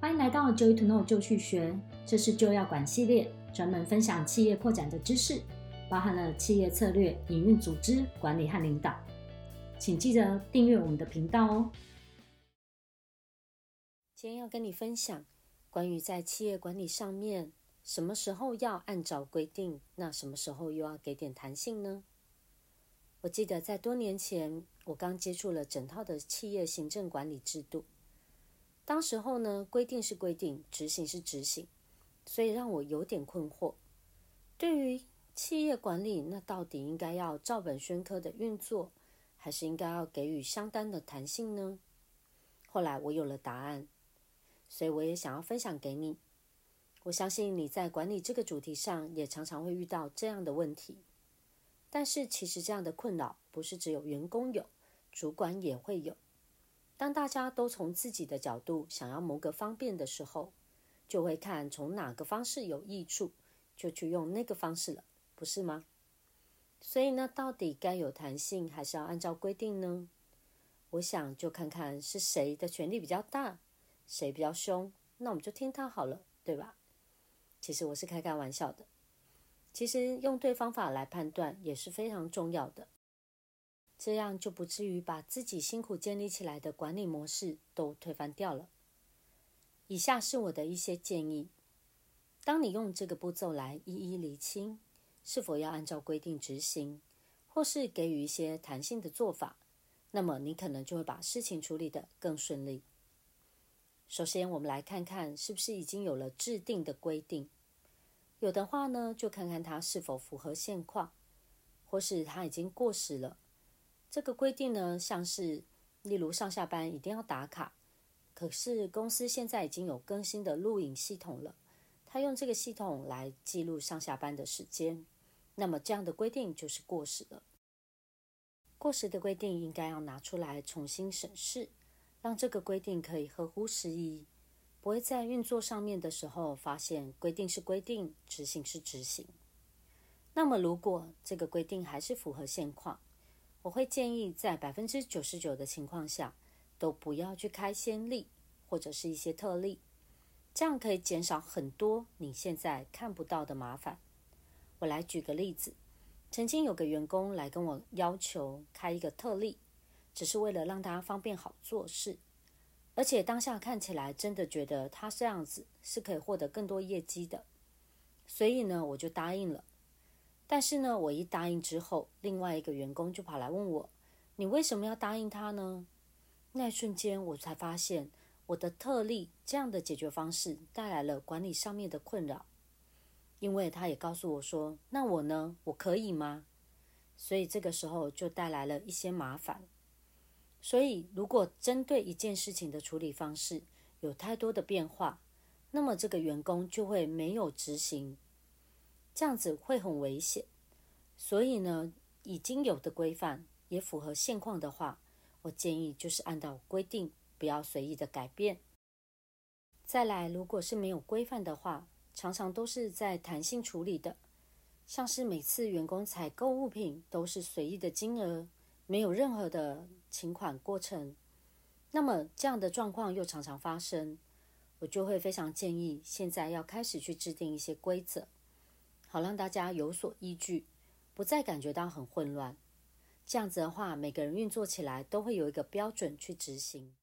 欢迎来到 Joy to Know 就去学，这是就要管系列，专门分享企业扩展的知识，包含了企业策略、营运、组织管理和领导。请记得订阅我们的频道哦。今天要跟你分享关于在企业管理上面，什么时候要按照规定，那什么时候又要给点弹性呢？我记得在多年前，我刚接触了整套的企业行政管理制度。当时候呢，规定是规定，执行是执行，所以让我有点困惑。对于企业管理，那到底应该要照本宣科的运作，还是应该要给予相当的弹性呢？后来我有了答案，所以我也想要分享给你。我相信你在管理这个主题上，也常常会遇到这样的问题。但是其实这样的困扰，不是只有员工有，主管也会有。当大家都从自己的角度想要谋个方便的时候，就会看从哪个方式有益处，就去用那个方式了，不是吗？所以呢，到底该有弹性，还是要按照规定呢？我想就看看是谁的权力比较大，谁比较凶，那我们就听他好了，对吧？其实我是开开玩笑的，其实用对方法来判断也是非常重要的。这样就不至于把自己辛苦建立起来的管理模式都推翻掉了。以下是我的一些建议：当你用这个步骤来一一厘清是否要按照规定执行，或是给予一些弹性的做法，那么你可能就会把事情处理得更顺利。首先，我们来看看是不是已经有了制定的规定。有的话呢，就看看它是否符合现况，或是它已经过时了。这个规定呢，像是例如上下班一定要打卡，可是公司现在已经有更新的录影系统了，他用这个系统来记录上下班的时间，那么这样的规定就是过时了。过时的规定应该要拿出来重新审视，让这个规定可以合乎时宜，不会在运作上面的时候发现规定是规定，执行是执行。那么如果这个规定还是符合现况，我会建议，在百分之九十九的情况下，都不要去开先例或者是一些特例，这样可以减少很多你现在看不到的麻烦。我来举个例子，曾经有个员工来跟我要求开一个特例，只是为了让他方便好做事，而且当下看起来真的觉得他这样子是可以获得更多业绩的，所以呢，我就答应了。但是呢，我一答应之后，另外一个员工就跑来问我：“你为什么要答应他呢？”那一瞬间，我才发现我的特例这样的解决方式带来了管理上面的困扰。因为他也告诉我说：“那我呢？我可以吗？”所以这个时候就带来了一些麻烦。所以，如果针对一件事情的处理方式有太多的变化，那么这个员工就会没有执行。这样子会很危险，所以呢，已经有的规范也符合现况的话，我建议就是按照规定，不要随意的改变。再来，如果是没有规范的话，常常都是在弹性处理的，像是每次员工采购物品都是随意的金额，没有任何的请款过程，那么这样的状况又常常发生，我就会非常建议现在要开始去制定一些规则。好让大家有所依据，不再感觉到很混乱。这样子的话，每个人运作起来都会有一个标准去执行。